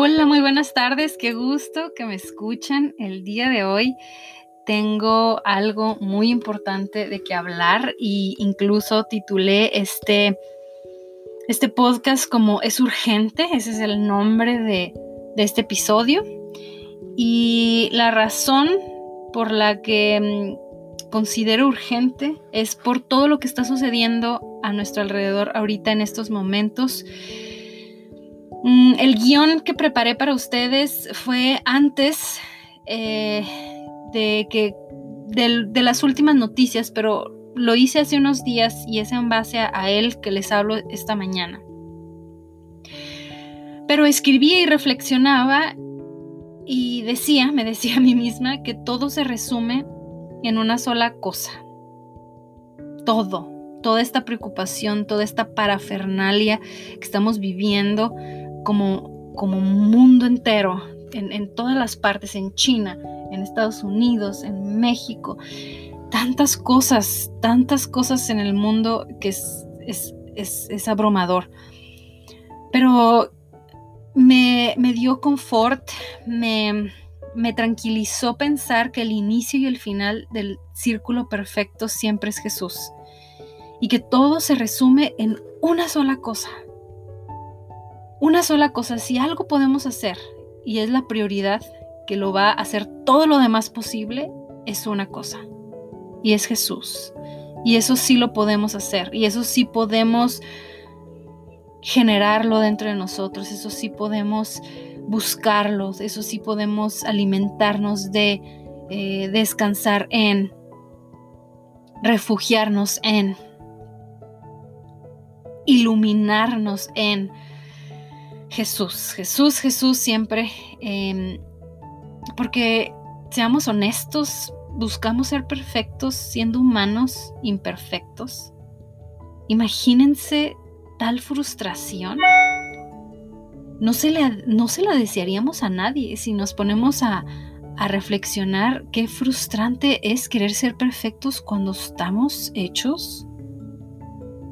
Hola, muy buenas tardes. Qué gusto que me escuchan el día de hoy. Tengo algo muy importante de que hablar y incluso titulé este, este podcast como Es urgente. Ese es el nombre de, de este episodio. Y la razón por la que mm, considero urgente es por todo lo que está sucediendo a nuestro alrededor ahorita en estos momentos el guion que preparé para ustedes fue antes eh, de que de, las últimas noticias, pero lo hice hace unos días y es en base a, él que les hablo esta mañana. Pero escribía y reflexionaba y decía, me decía a mí misma, que todo se resume en una sola cosa. Todo, toda esta preocupación, toda esta parafernalia que estamos viviendo, como, como mundo entero, en, todas las partes, en China, en Estados Unidos, en México, tantas cosas, tantas cosas en el mundo que es, es, abrumador. Pero me, me dio confort, me, me tranquilizó pensar que el inicio y el final del círculo perfecto siempre es Jesús y que todo se resume en una sola cosa, una sola cosa, si algo podemos hacer y es la prioridad que lo va a hacer todo lo demás posible, es una cosa y es Jesús. Y eso sí lo podemos hacer y eso sí podemos generarlo dentro de nosotros, eso sí podemos buscarlo, eso sí podemos alimentarnos de eh, descansar en, refugiarnos en, iluminarnos en Jesús, Jesús, Jesús siempre, em, porque seamos honestos, buscamos ser perfectos siendo humanos imperfectos. Imagínense tal frustración. No se, no se la desearíamos a nadie si nos ponemos a, a reflexionar qué frustrante es querer ser perfectos cuando estamos hechos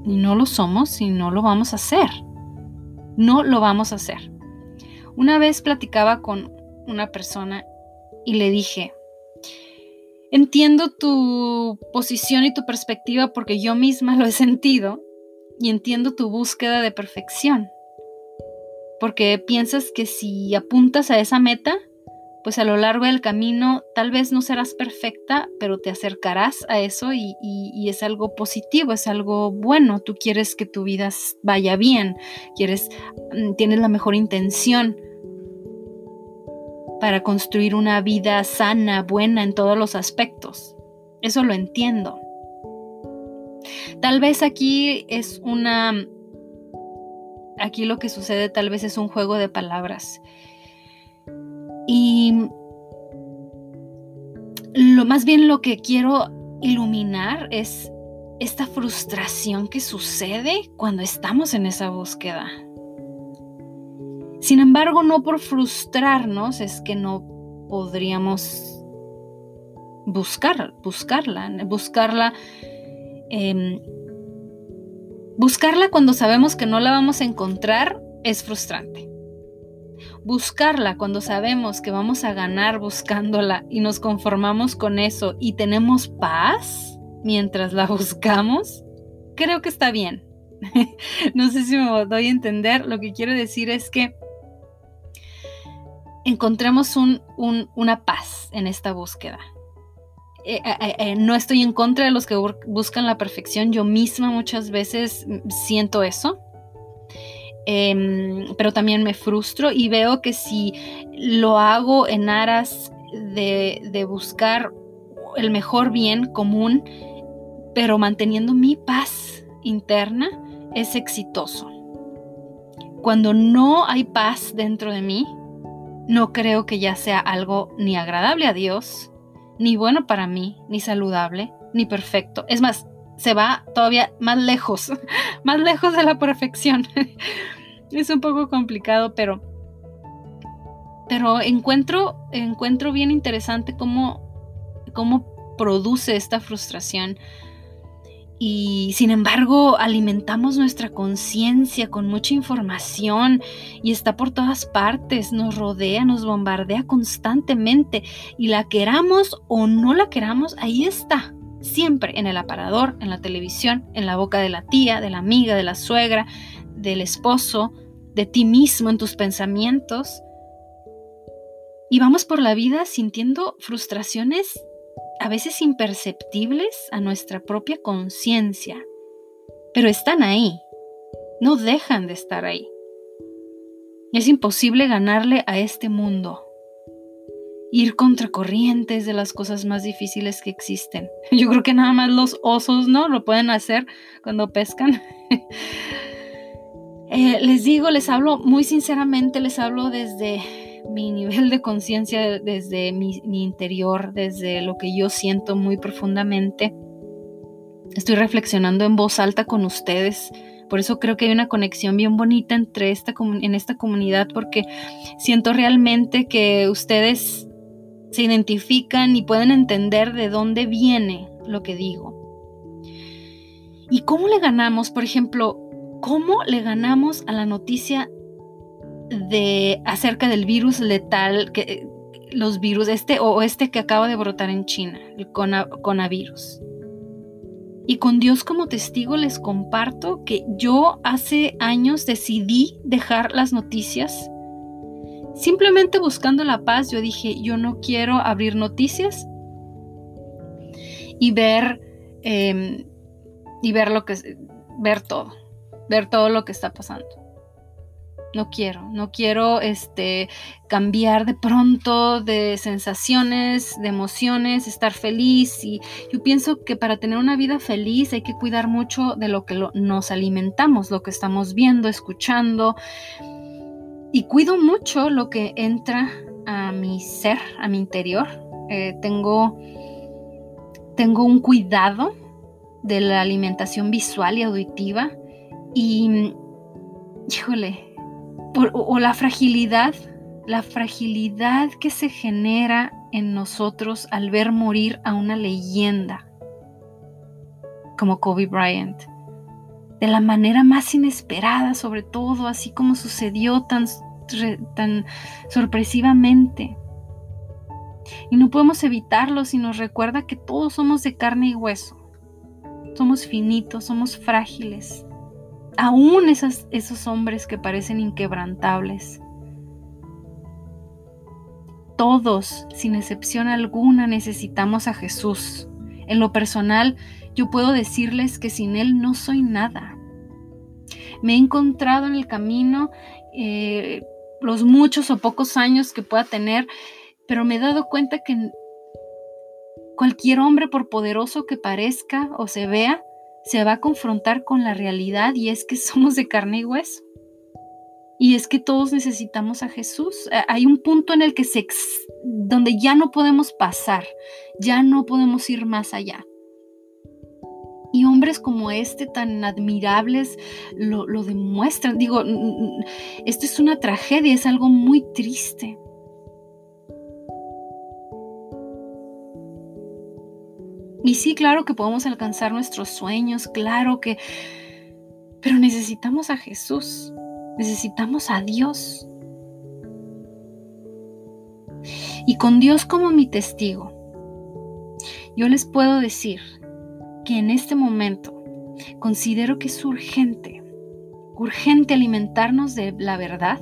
y no lo somos y no lo vamos a hacer. No lo vamos a hacer. Una vez platicaba con una persona y le dije, entiendo tu posición y tu perspectiva porque yo misma lo he sentido y entiendo tu búsqueda de perfección. Porque piensas que si apuntas a esa meta, pues a lo largo del camino tal vez no serás perfecta, pero te acercarás a eso y, es algo positivo, es algo bueno. Tú quieres que tu vida vaya bien, quieres, mm, tienes la mejor intención para construir una vida sana, buena en todos los aspectos. Eso lo entiendo. Tal vez aquí es una... Aquí lo que sucede tal vez es un juego de palabras. Y lo más bien lo que quiero iluminar es esta frustración que sucede cuando estamos en esa búsqueda. Sin embargo, no por frustrarnos es que no podríamos buscar, buscarla, buscarla, em, buscarla cuando sabemos que no la vamos a encontrar es frustrante buscarla cuando sabemos que vamos a ganar buscándola y nos conformamos con eso y tenemos paz mientras la buscamos, creo que está bien. no sé si me doy a entender. Lo que quiero decir es que encontremos una paz en esta búsqueda. Eh, eh, eh, no estoy en contra de los que buscan la perfección. Yo misma muchas veces siento eso. Em, pero también me frustro y veo que si lo hago en aras de, buscar el mejor bien común, pero manteniendo mi paz interna, es exitoso. Cuando no hay paz dentro de mí, no creo que ya sea algo ni agradable a Dios, ni bueno para mí, ni saludable, ni perfecto. Es más, se va todavía más lejos, más lejos de la perfección. es un poco complicado, pero, pero encuentro, encuentro bien interesante cómo, cómo produce esta frustración. y sin embargo alimentamos nuestra conciencia con mucha información y está por todas partes, nos rodea, nos bombardea constantemente y la queramos o no la queramos, ahí está, siempre en el aparador, en la televisión, en la boca de la tía, de la amiga, de la suegra, del esposo, de ti mismo, en tus pensamientos. Y vamos por la vida sintiendo frustraciones a veces imperceptibles a nuestra propia conciencia, pero están ahí, no dejan de estar ahí. Es imposible ganarle a este mundo, ir contra corrientes de las cosas más difíciles que existen. Yo creo que nada más los osos, ¿no? Lo pueden hacer cuando pescan. Eh, les digo, les hablo muy sinceramente, les hablo desde mi nivel de conciencia desde mi, interior, desde lo que yo siento muy profundamente. Estoy reflexionando en voz alta con ustedes. Por eso creo que hay una conexión bien bonita entre esta, en esta comunidad, porque siento realmente que ustedes se identifican y pueden entender de dónde viene lo que digo. ¿Y cómo le ganamos? Por ejemplo, ¿cómo le ganamos a la noticia de acerca del virus letal, los virus, este o este que acaba de brotar en China, el coronavirus. Y con Dios como testigo les comparto que yo hace años decidí dejar las noticias. Simplemente buscando la paz, yo dije, yo no quiero abrir noticias y ver, em, y ver lo que, ver todo, ver todo lo que está pasando. No quiero, no quiero este, cambiar de pronto de sensaciones, de emociones, estar feliz. Y yo pienso que para tener una vida feliz hay que cuidar mucho de lo que nos alimentamos, lo que estamos viendo, escuchando. Y cuido mucho lo que entra a mi ser, a mi interior. Eh, tengo, tengo un cuidado de la alimentación visual y auditiva. Y, híjole, o, la fragilidad, la fragilidad que se genera en nosotros al ver morir a una leyenda como Kobe Bryant, de la manera más inesperada, sobre todo, así como sucedió tan, tan sorpresivamente. Y no podemos evitarlo si nos recuerda que todos somos de carne y hueso. Somos finitos, somos frágiles aún esos hombres que parecen inquebrantables. Todos, sin excepción alguna, necesitamos a Jesús. En lo personal, yo puedo decirles que sin Él no soy nada. Me he encontrado en el camino eh, los muchos o pocos años que pueda tener, pero me he dado cuenta que cualquier hombre, por poderoso que parezca o se vea, se va a confrontar con la realidad y es que somos de carne y hueso. Y es que todos necesitamos a Jesús. Eh, hay un punto en el que se donde ya no podemos pasar, ya no podemos ir más allá. Y hombres como este, tan admirables, lo, lo demuestran. Digo, esto es una tragedia, es algo muy triste. Y sí, claro que podemos alcanzar nuestros sueños, claro que... Pero necesitamos a Jesús, necesitamos a Dios. Y con Dios como mi testigo, yo les puedo decir que en este momento considero que es urgente, urgente alimentarnos de la verdad,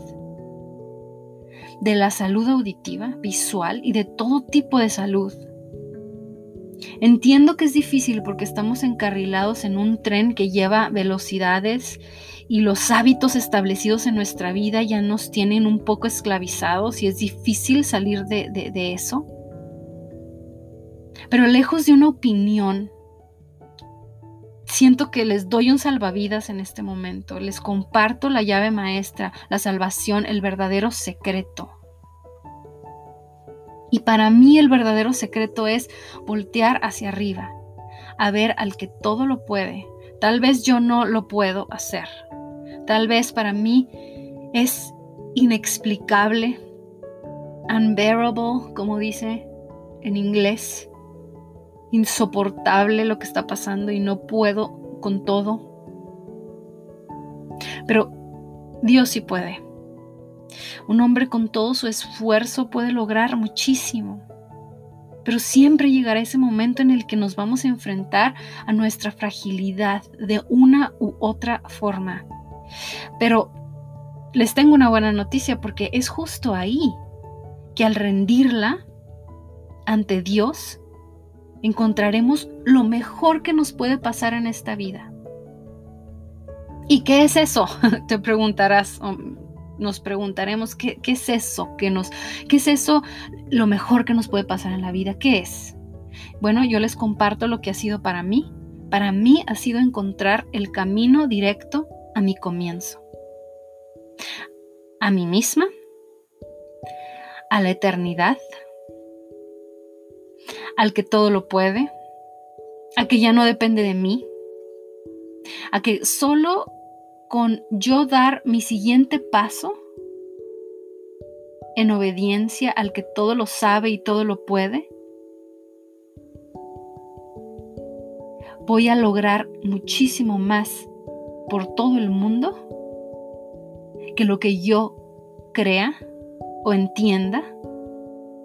de la salud auditiva, visual y de todo tipo de salud Entiendo que es difícil porque estamos encarrilados en un tren que lleva velocidades y los hábitos establecidos en nuestra vida ya nos tienen un poco esclavizados y es difícil salir de, eso. Pero lejos de una opinión, siento que les doy un salvavidas en este momento, les comparto la llave maestra, la salvación, el verdadero secreto. Y para mí el verdadero secreto es voltear hacia arriba, a ver al que todo lo puede. Tal vez yo no lo puedo hacer. Tal vez para mí es inexplicable, unbearable, como dice en inglés. insoportable lo que está pasando y no puedo con todo. Pero Dios sí puede. Un hombre con todo su esfuerzo puede lograr muchísimo. Pero siempre llegará ese momento en el que nos vamos a enfrentar a nuestra fragilidad de una u otra forma. Pero les tengo una buena noticia porque es justo ahí que al rendirla ante Dios, encontraremos lo mejor que nos puede pasar en esta vida. ¿Y qué es eso? Te preguntarás, nos preguntaremos, ¿qué, es eso? ¿Qué, nos, ¿Qué es eso lo mejor que nos puede pasar en la vida? ¿Qué es? Bueno, yo les comparto lo que ha sido para mí. Para mí ha sido encontrar el camino directo a mi comienzo. A mí misma, a la eternidad, al que todo lo puede, a que ya no depende de mí, a que solo con yo dar mi siguiente paso en obediencia al que todo lo sabe y todo lo puede, voy a lograr muchísimo más por todo el mundo que lo que yo crea o entienda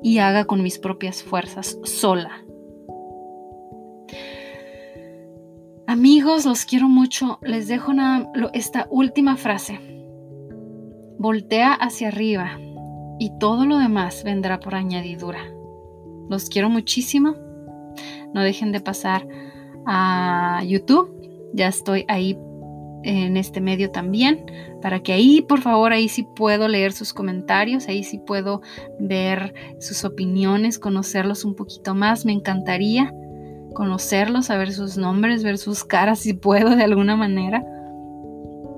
y haga con mis propias fuerzas sola. Amigos, los quiero mucho. Les dejo esta última frase. Voltea hacia arriba y todo lo demás vendrá por añadidura. Los quiero muchísimo. No dejen de pasar a YouTube. Ya estoy ahí en este medio también, para que ahí, por favor, ahí sí puedo leer sus comentarios, ahí sí puedo ver sus opiniones, conocerlos un poquito más. Me encantaría conocerlos, saber sus nombres, ver sus caras si puedo de alguna manera.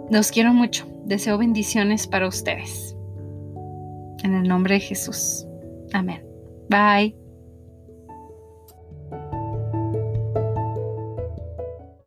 Los quiero mucho. Deseo bendiciones para ustedes. En el nombre de Jesús. Amén. Bye.